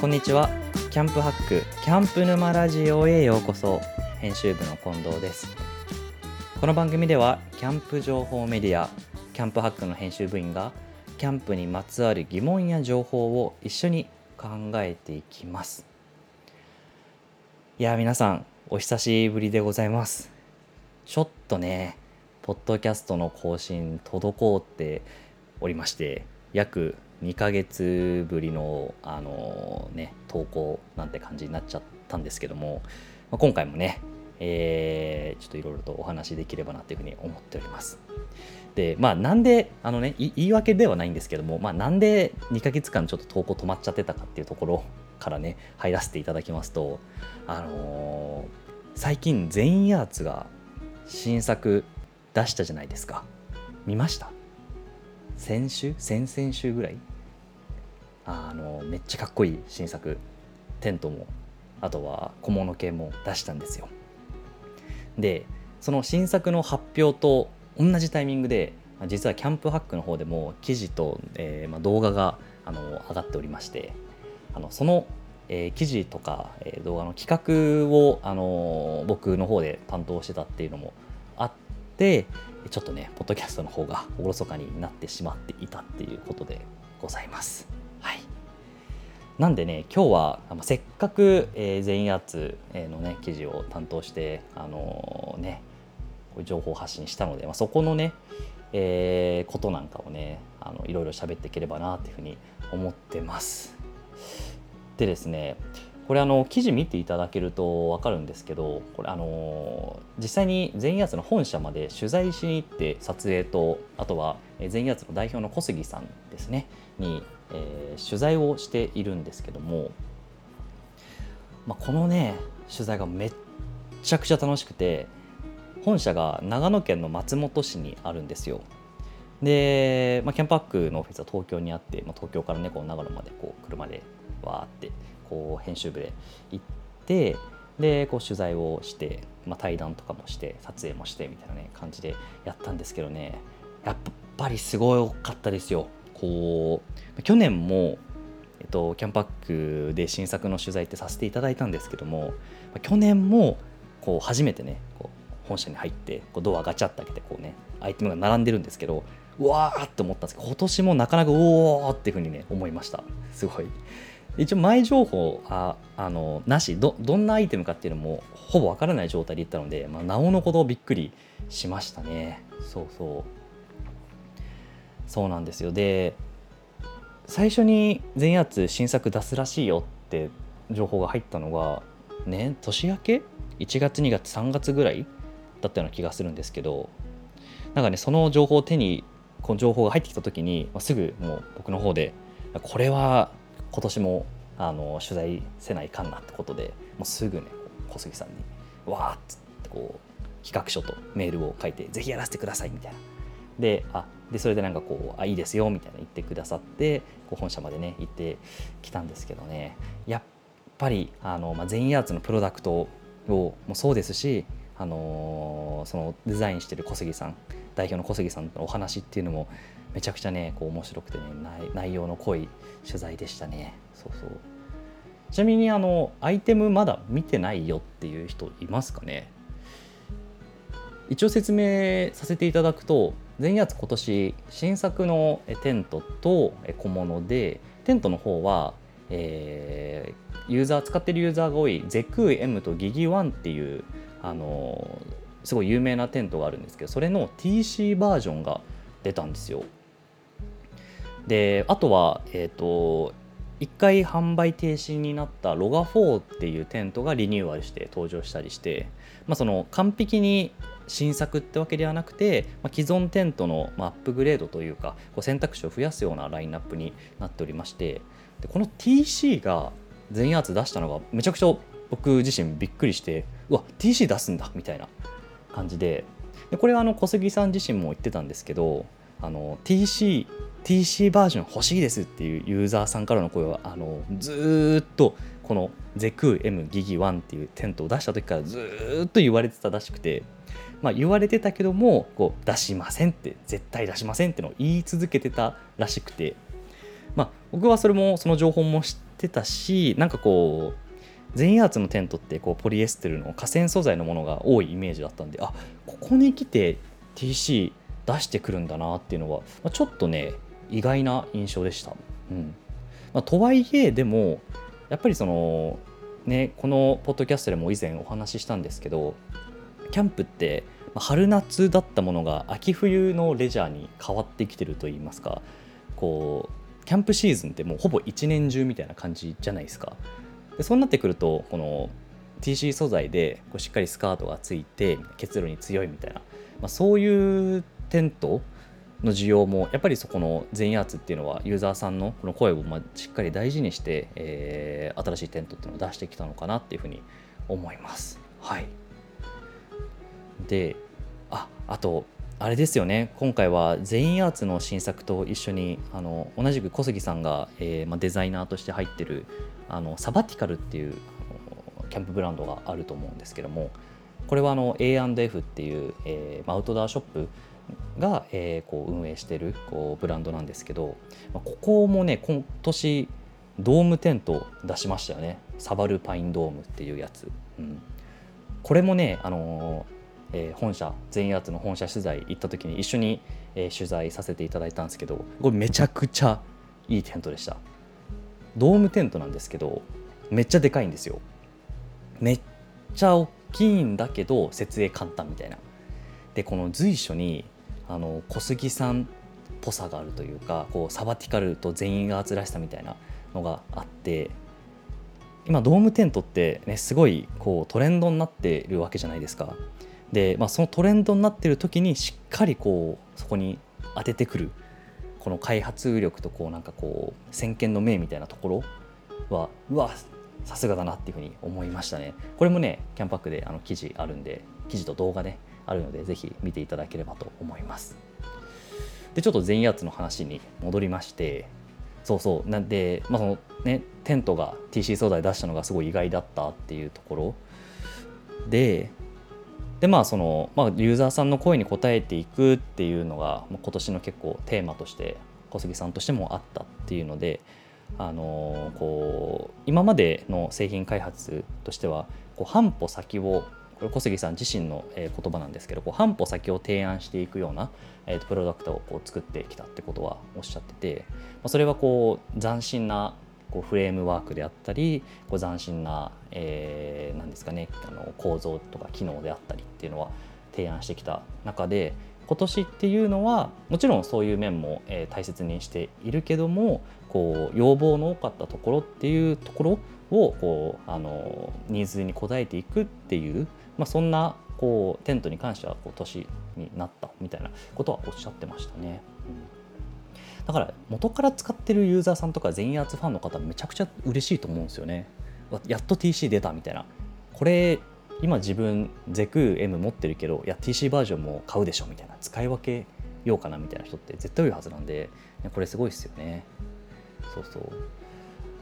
こんにちは。キャンプハックキャンプ沼ラジオへようこそ。編集部の近藤です。この番組ではキャンプ情報メディアキャンプハックの編集部員がキャンプにまつわる疑問や情報を一緒に考えていきます。いや皆さんお久しぶりでございます。ちょっとねポッドキャストの更新滞っておりまして約2ヶ月ぶりのあのね投稿なんて感じになっちゃったんですけども、まあ、今回もね、えー、ちょっといろいろとお話できればなというふうに思っております。でまあなんであのね言い訳ではないんですけどもまあなんで2ヶ月間ちょっと投稿止まっちゃってたかっていうところからね入らせていただきますとあのー、最近全員アーツが新作出したじゃないですか。見ました？先週？先々週ぐらい？あのめっちゃかっこいい新作テントもあとは小物系も出したんですよでその新作の発表と同じタイミングで実はキャンプハックの方でも記事と、えー、まあ、動画があの上がっておりましてあのその、えー、記事とか、えー、動画の企画を、あの僕の方で担当してたっていうのもあってちょっとねポッドキャストの方がおろそかになってしまっていたっていうことでございます。なんでね今日はせっかく、え、全員アーツのね記事を担当してあのー、ね情報発信したので、まあ、そこのね、えー、ことなんかをねあのいろいろ喋っていければなっていうふうに思ってます。でですねこれあの記事見ていただけると分かるんですけどこれあの実際に全員アーツの本社まで取材しに行って撮影とあとは全員アーツの代表の小杉さんですねに、えー、取材をしているんですけども、まあ、このね取材がめっちゃくちゃ楽しくて本社が長野県の松本市にあるんですよ。で、まあ、キャンパックのオフィスは東京にあって、まあ、東京からねこう長野までこう車でわーってこう編集部で行ってでこう取材をして、まあ、対談とかもして撮影もしてみたいなね感じでやったんですけどねやっぱりすごかったですよ。こう去年もえっと、キャンパックで新作の取材ってさせていただいたんですけども去年もこう初めてねこう本社に入ってこうドアガチャって開けてこうねアイテムが並んでるんですけどうわーって思ったんですけど今年もなかなかおおっていうふうにね思いました。すごい。一応前情報ああのなしどどんなアイテムかっていうのもほぼわからない状態でいったので、まあ、なおのことびっくりしましたね。そうそう。そうなんですよ。で最初に全圧新作出すらしいよって情報が入ったのがね年明け？1月2月3月ぐらいだったような気がするんですけどなんかねその情報を手にこの情報が入ってきた時に、まあ、すぐもう僕の方でこれは今年もあの取材せないかんなってことでもうすぐね小杉さんにわーっつってこう企画書とメールを書いてぜひやらせてくださいみたいな。であでそれでなんかこうあいいですよみたいな言ってくださってこう本社までね行ってきたんですけどね。やっぱりあの、まあ、全員アーツのプロダクトをもそうですし、あのー、そのデザインしてる小杉さん代表の小杉さんのお話っていうのもめちゃくちゃねこう面白くてね内容の濃い取材でしたね。そうそう。ちなみにあのアイテムまだ見てないよっていう人いますかね？一応説明させていただくと全圧今年新作のテントと小物でテントの方は、えー、ユーザー使ってるユーザーが多いゼクー M とギギワンっていうあのすごい有名なテントがあるんですけどそれの TC バージョンが出たんですよ。であとはえっ、ー、と1回販売停止になったロガ4っていうテントがリニューアルして登場したりして、まあ、その完璧に新作ってわけではなくて、まあ、既存テントのアップグレードというかこう選択肢を増やすようなラインナップになっておりましてでこの TC が全圧出したのがめちゃくちゃ僕自身びっくりしてうわ TC 出すんだみたいな感じで。でこれはあの小杉さん自身も言ってたんですけどあの TC, TC バージョン欲しいですっていうユーザーさんからの声はあのずっとこのゼクー M ギギ1っていうテントを出した時からずっと言われてたらしくて。まあ、言われてたけどもこう出しませんって絶対出しませんってのを言い続けてたらしくて、まあ、僕はそれもその情報も知ってたしなんかこう全員アーツのテントってこうポリエステルの河川素材のものが多いイメージだったんであここに来て TC 出してくるんだなっていうのは、まあ、ちょっとね意外な印象でした。うんまあ、とはいえでもやっぱりそのねこのポッドキャストでも以前お話ししたんですけどキャンプって春夏だったものが秋冬のレジャーに変わってきてると言いますかこうキャンプシーズンってもうほぼ一年中みたいな感じじゃないですかでそうなってくるとこの TC 素材でこうしっかりスカートがついて結露に強いみたいな、まあ、そういうテントの需要もやっぱりそこの全圧っていうのはユーザーさんのこの声をましっかり大事にして、えー、新しいテントっていうのを出してきたのかなっていうふうに思います。はいでああとあれですよね。今回は全員アーツの新作と一緒にあの同じく小杉さんが、えーま、デザイナーとして入ってるあのサバティカルっていうキャンプブランドがあると思うんですけどもこれはあの A&F っていう、えー、アウトドアショップが、えー、こう運営してるこうブランドなんですけど、ま、ここもね今年ドームテント出しましたよね。サバルパインドームっていうやつ、うん、これもねあのーえー、本社全員アーツの本社取材行った時に一緒に、えー、取材させていただいたんですけどこれめちゃくちゃいいテントでした。ドームテントなんですけどめっちゃでかいんですよ。めっちゃ大きいんだけど設営簡単みたいな。でこの随所にあの小杉さんっぽさがあるというかこうサバティカルと全員アーツらしさみたいなのがあって今ドームテントってねすごいこうトレンドになってるわけじゃないですか。で、まあ、そのトレンドになってる時にしっかりこうそこに当ててくるこの開発力とこうなんかこう先見の明みたいなところはうわさすがだなっていうふうに思いましたね。これもねキャンパックであの記事あるんで記事と動画ねあるのでぜひ見ていただければと思います。でちょっと全圧の話に戻りましてそうそうなんで、まあそのね、テントが TC 素材出したのがすごい意外だったっていうところ。ででまあその、まあ、ユーザーさんの声に応えていくっていうのが今年の結構テーマとして小杉さんとしてもあったっていうのであのこう今までの製品開発としてはこう半歩先をこれ小杉さん自身の言葉なんですけどこう半歩先を提案していくような、えー、とプロダクトをこう作ってきたってことはおっしゃってて、まあ、それはこう斬新なこうフレームワークであったりこう斬新な、えー、なんですかねあの構造とか機能であったりっていうのは提案してきた中で今年っていうのはもちろんそういう面も、えー、大切にしているけどもこう要望の多かったところっていうところをこうあのニーズに応えていくっていう、まあ、そんなこうテントに関してはこう年になったみたいなことはおっしゃってましたね。うんだから元から使ってるユーザーさんとか全員アーツファンの方めちゃくちゃ嬉しいと思うんですよね。やっと TC 出たみたいな。これ今自分ゼク M 持ってるけどいや TC バージョンも買うでしょみたいな。使い分けようかなみたいな人って絶対多いはずなんでこれすごいですよね。そうそう。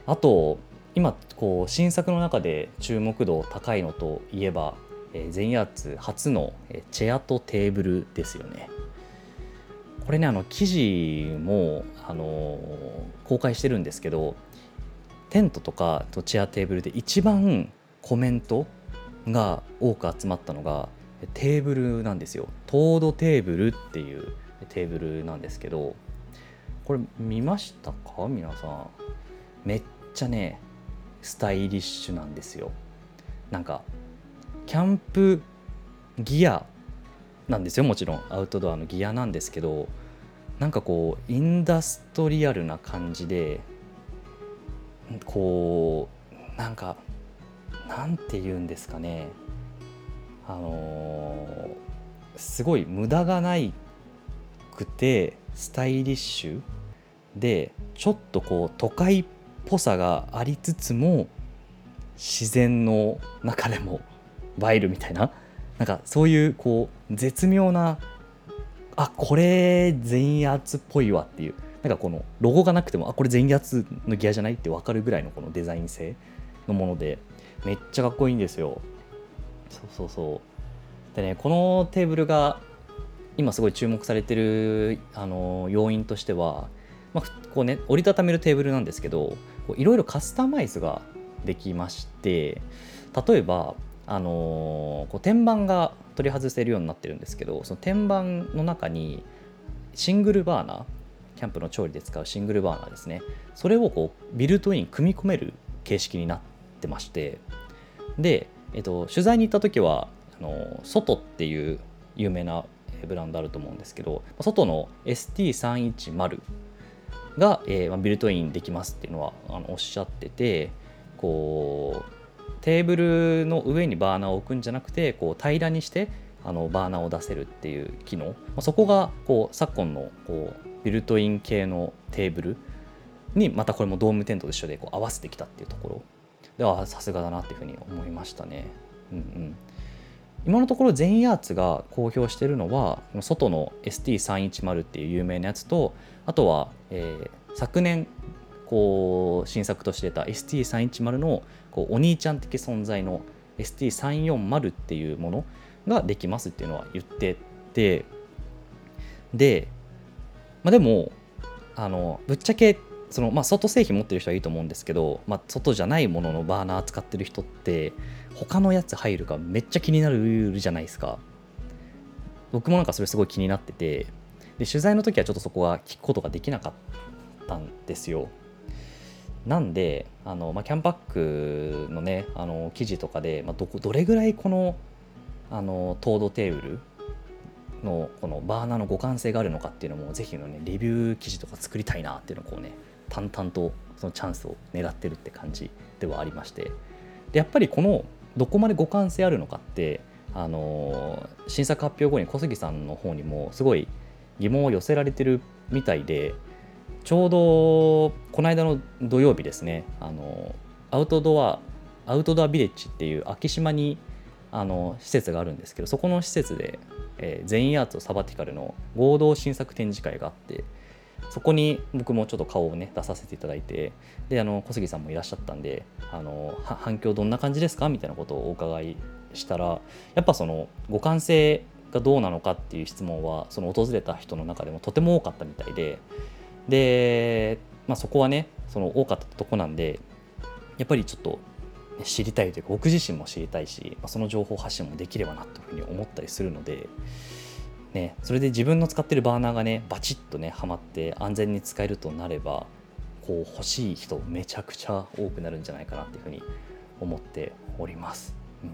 あと今こう新作の中で注目度高いのといえば、えー、全アーツ初のチェアとテーブルですよね。これねあの記事もあの公開してるんですけどテントとかとチェアテーブルで一番コメントが多く集まったのがテーブルなんですよ。トードテーブルっていうテーブルなんですけどこれ見ましたか？皆さん。めっちゃねスタイリッシュなんですよ。なんかキャンプギアなんですよもちろん。アウトドアのギアなんですけどなんかこうインダストリアルな感じでこうなんかなんて言うんですかね。あのー、すごい無駄がないくてスタイリッシュでちょっとこう都会っぽさがありつつも自然の中でも映えるみたいななんかそういうこう絶妙なあこれ全圧っぽいわっていうなんかこのロゴがなくてもあこれ全圧のギアじゃないって分かるぐらいのこのデザイン性のものでめっちゃかっこいいんですよ。そうそうそう。でねこのテーブルが今すごい注目されてるあの要因としてはまあ、こうね折りたためるテーブルなんですけどいろいろカスタマイズができまして例えばあの、こう天板が取り外せるようになってるんですけどその天板の中にシングルバーナーキャンプの調理で使うシングルバーナーですね。それをこうビルトイン組み込める形式になってましてで、えっと、取材に行った時はあの外っていう有名なブランドあると思うんですけど外の ST310 が、えー、ビルトインできますっていうのはあのおっしゃっててこうテーブルの上にバーナーを置くんじゃなくてこう平らにしてあのバーナーを出せるっていう機能、まあ、そこがこう昨今のこうビルトイン系のテーブルにまたこれもドームテントと一緒でこう合わせてきたっていうところ。ではさすがだなっていうふうに思いましたね。うんうん、今のところ全ヤーツが公表しているのは外の ST310 っていう有名なやつとあとは、えー、昨年こう新作として出た ST310 のこうお兄ちゃん的存在の ST340 っていうものができますっていうのは言っててで、まあ、でもあのぶっちゃけその、まあ、外製品持ってる人はいいと思うんですけど、まあ、外じゃないもののバーナー使ってる人って他のやつ入るかめっちゃ気になるじゃないですか。僕もなんかそれすごい気になっててで取材の時はちょっとそこは聞くことができなかったんですよ。なんであの、まあ、キャンパックのねあの記事とかで、まあ、どどれぐらいこのあの糖度テーブルのこのバーナーの互換性があるのかっていうのもぜひのねレビュー記事とか作りたいなっていうのをこうね淡々とそのチャンスを狙ってるって感じではありまして。でやっぱりこのどこまで互換性あるのかってあの新作発表後に小杉さんの方にもすごい疑問を寄せられてるみたいでちょうどこの間の土曜日ですねあのアウトドアアウトドアビレッジっていう昭島にあの施設があるんですけどそこの施設で、えー、全員アーツサバティカルの合同新作展示会があってそこに僕もちょっと顔をね出させていただいてであの小杉さんもいらっしゃったんであの反響どんな感じですかみたいなことをお伺いしたらやっぱその互換性がどうなのかっていう質問はその訪れた人の中でもとても多かったみたいでで、まあ、そこはねその多かったとこなんでやっぱりちょっと知りたいというか僕自身も知りたいし、まあ、その情報発信もできればなというふうに思ったりするので、ね、それで自分の使ってるバーナーがねバチッとねはまって安全に使えるとなればこう欲しい人めちゃくちゃ多くなるんじゃないかなっていうふうに思っております。うん、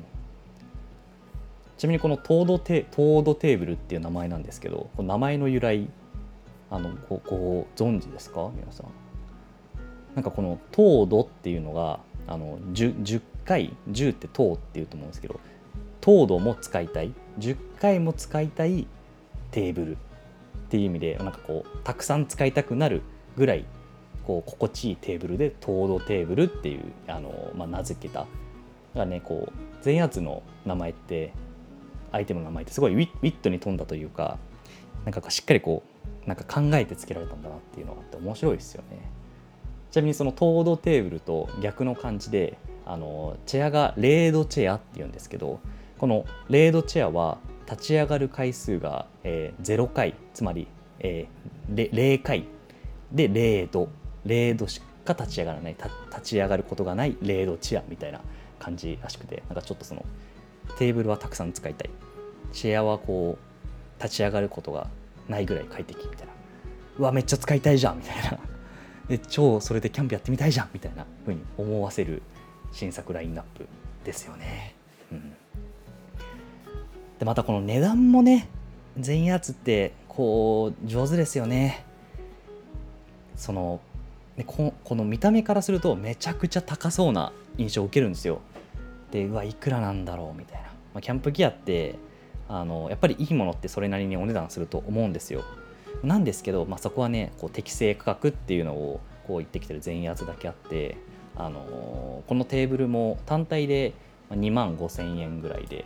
ちなみにこのトードテードテーブルっていう名前なんですけどこの名前の由来あのごご存知ですか？皆さん。なんかこの「糖度」っていうのがあの 10, 10回10って糖っていうと思うんですけど糖度も使いたい10回も使いたいテーブルっていう意味でなんかこうたくさん使いたくなるぐらいこう心地いいテーブルで糖度テーブルっていうあの、まあ、名付けただからねこう全圧の名前ってアイテムの名前ってすごいウィットに富んだというかなんかしっかりこうなんか考えてつけられたんだなっていうのがあって面白いですよね。ちなみにその糖度テーブルと逆の感じであのチェアがレードチェアっていうんですけどこのレードチェアは立ち上がる回数が、えー、0回つまり、えー、0回。で0度0度しか立ち上がらない。立ち上がることがない0度チェアみたいな感じらしくてなんかちょっとそのテーブルはたくさん使いたい。チェアはこう立ち上がることがないぐらい快適みたいな。うわめっちゃ使いたいじゃんみたいな。で超それでキャンプやってみたいじゃんみたいな風に思わせる新作ラインナップですよね、うん、でまたこの値段もね全やつってこう上手ですよね。そのここの見た目からするとめちゃくちゃ高そうな印象を受けるんですよ。でうわいくらなんだろうみたいな、まあ、キャンプギアってあのやっぱりいいものってそれなりにお値段すると思うんですよ。なんですけど、まあ、そこはねこう適正価格っていうのをこう言ってきてる全圧だけあってあのこのテーブルも単体で2万5000円ぐらいで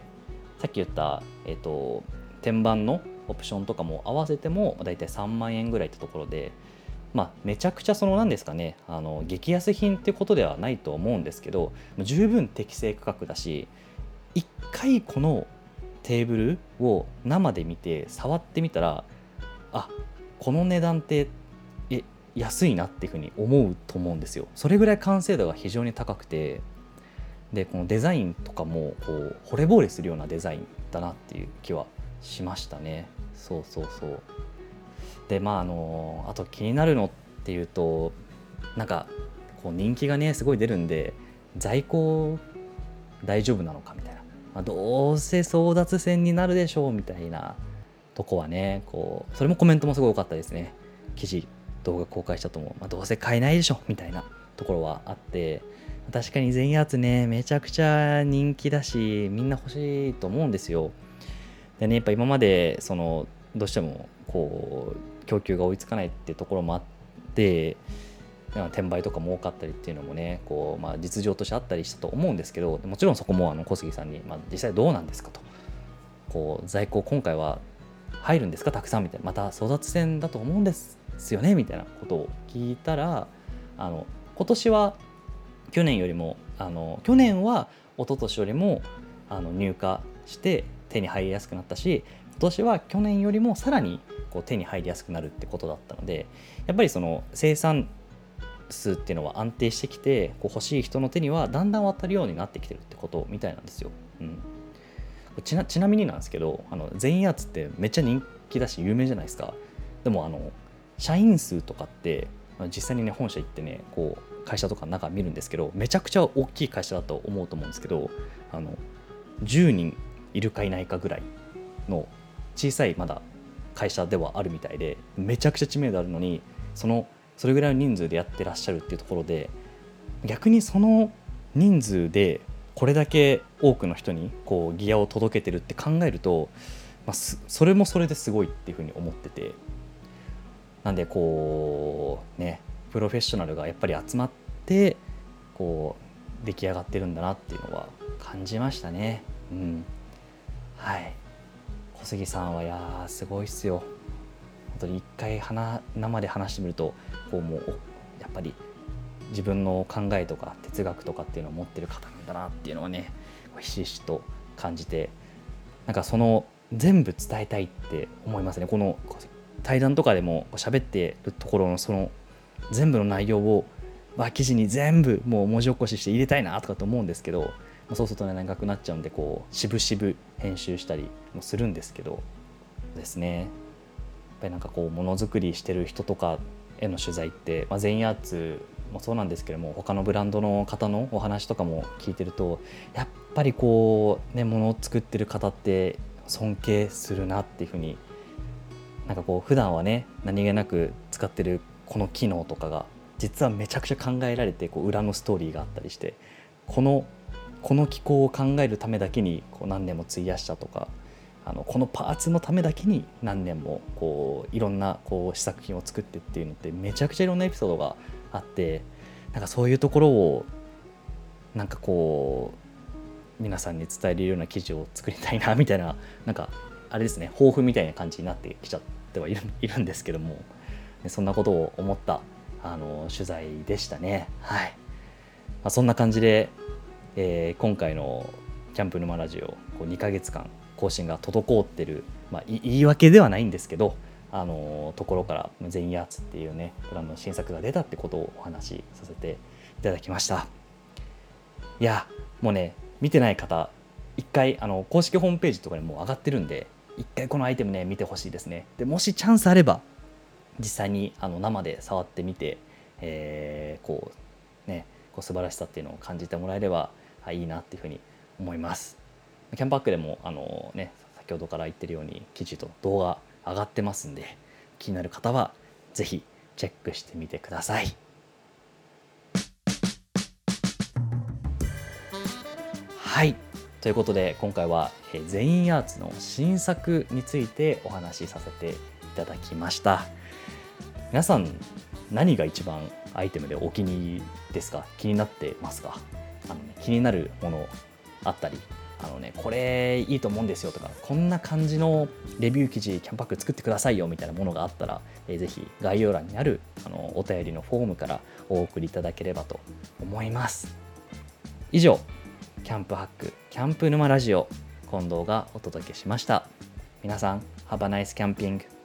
さっき言った、えーと、天板のオプションとかも合わせても大体3万円ぐらいってところで、まあ、めちゃくちゃその何ですかねあの激安品ってことではないと思うんですけど十分適正価格だし1回このテーブルを生で見て触ってみたらあこの値段ってえ安いなっていうふうに思うと思うんですよ。それぐらい完成度が非常に高くてでこのデザインとかもこう惚れ惚れするようなデザインだなっていう気はしましたね。そうそうそう。でまああのあと気になるのっていうとなんかこう人気がねすごい出るんで在庫大丈夫なのかみたいな、まあ、どうせ争奪戦になるでしょうみたいなとこはねこうそれもコメントもすごい多かったですね。記事動画公開したと思う、まあ、どうせ買えないでしょみたいなところはあって確かに全員圧ねめちゃくちゃ人気だしみんな欲しいと思うんですよ。でねやっぱ今までそのどうしてもこう供給が追いつかないってところもあって転売とかも多かったりっていうのもねこう、まあ、実情としてあったりしたと思うんですけどもちろんそこもあの小杉さんに、まあ、実際どうなんですかと。こう在庫今回は入るんですかたくさんみたいな。また争奪戦だと思うんですよねみたいなことを聞いたらあの今年は去年よりもあの去年は一昨年よりもあの入荷して手に入りやすくなったし今年は去年よりもさらにこう手に入りやすくなるってことだったのでやっぱりその生産数っていうのは安定してきてこう欲しい人の手にはだんだん渡るようになってきてるってことみたいなんですよ。うん、ちなちなみになんですけどあの全員圧ってめっちゃ人気だし有名じゃないですか。でもあの社員数とかって実際にね本社行ってねこう会社とかの中見るんですけどめちゃくちゃ大きい会社だと思うと思うんですけどあの10人いるかいないかぐらいの小さいまだ会社ではあるみたいでめちゃくちゃ知名度あるのにそのそれぐらいの人数でやってらっしゃるっていうところで逆にその人数でこれだけ多くの人にこうギアを届けてるって考えると、まあ、それもそれですごいっていうふうに思ってて。なんでこうねプロフェッショナルがやっぱり集まってこう出来上がってるんだなっていうのは感じましたね。うん。はい。小杉さんはいやすごいっすよ。本当に一回生で話してみるとこうもうやっぱり自分の考えとか哲学とかっていうのを持ってる方なんだなっていうのはねひしひしと感じてなんかその全部伝えたいって思いますね。この対談とかでも喋ってるところのその全部の内容をまあ記事に全部もう文字起こしして入れたいなとかと思うんですけどそうするとね長くなっちゃうんでこう渋々編集したりもするんですけどですね。ぱりなんかこうものづくりしてる人とかへの取材って、まあ、全員アーツもそうなんですけども他のブランドの方のお話とかも聞いてるとやっぱりこうねものを作ってる方って尊敬するなっていうふうになんかこう普段はね何気なく使ってるこの機能とかが実はめちゃくちゃ考えられてこう裏のストーリーがあったりしてこのこの機構を考えるためだけにこう何年も費やしたとかあのこのパーツのためだけに何年もこういろんなこう試作品を作ってっていうのってめちゃくちゃいろんなエピソードがあってなんかそういうところをなんかこう皆さんに伝えるような記事を作りたいなみたいななんかあれですね抱負みたいな感じになってきちゃってはいるんですけども。そんなことを思ったあの取材でしたね。はい、まあ、そんな感じで、えー、今回のキャンプ沼ラジオこう2ヶ月間更新が滞ってる、まあ、言い訳ではないんですけど、あのところから全員アーツっていうねブランドの新作が出たってことをお話しさせていただきました。いやもうね見てない方一回あの公式ホームページとかにもう上がってるんで一回このアイテムね見てほしいですね。でもしチャンスあれば実際にあの生で触ってみて、えー、こうねこう素晴らしさっていうのを感じてもらえればいいなっていうふうに思います。キャンパックでもあの、ね、先ほどから言ってるように記事と動画上がってますんで気になる方は是非チェックしてみてください。はい。ということで今回は全員アーツの新作についてお話しさせていただきました。皆さん何が一番アイテムでお気に入りですか？気になってますか？あの、ね、気になるものあったりあのね、これいいと思うんですよとか、こんな感じのレビュー記事、キャンパック作ってくださいよみたいなものがあったら、えー、ぜひ概要欄にあるあのお便りのフォームからお送りいただければと思います。以上、キャンプハック、キャンプ沼ラジオ、近藤がお届けしました。皆さん、Have a nice camping!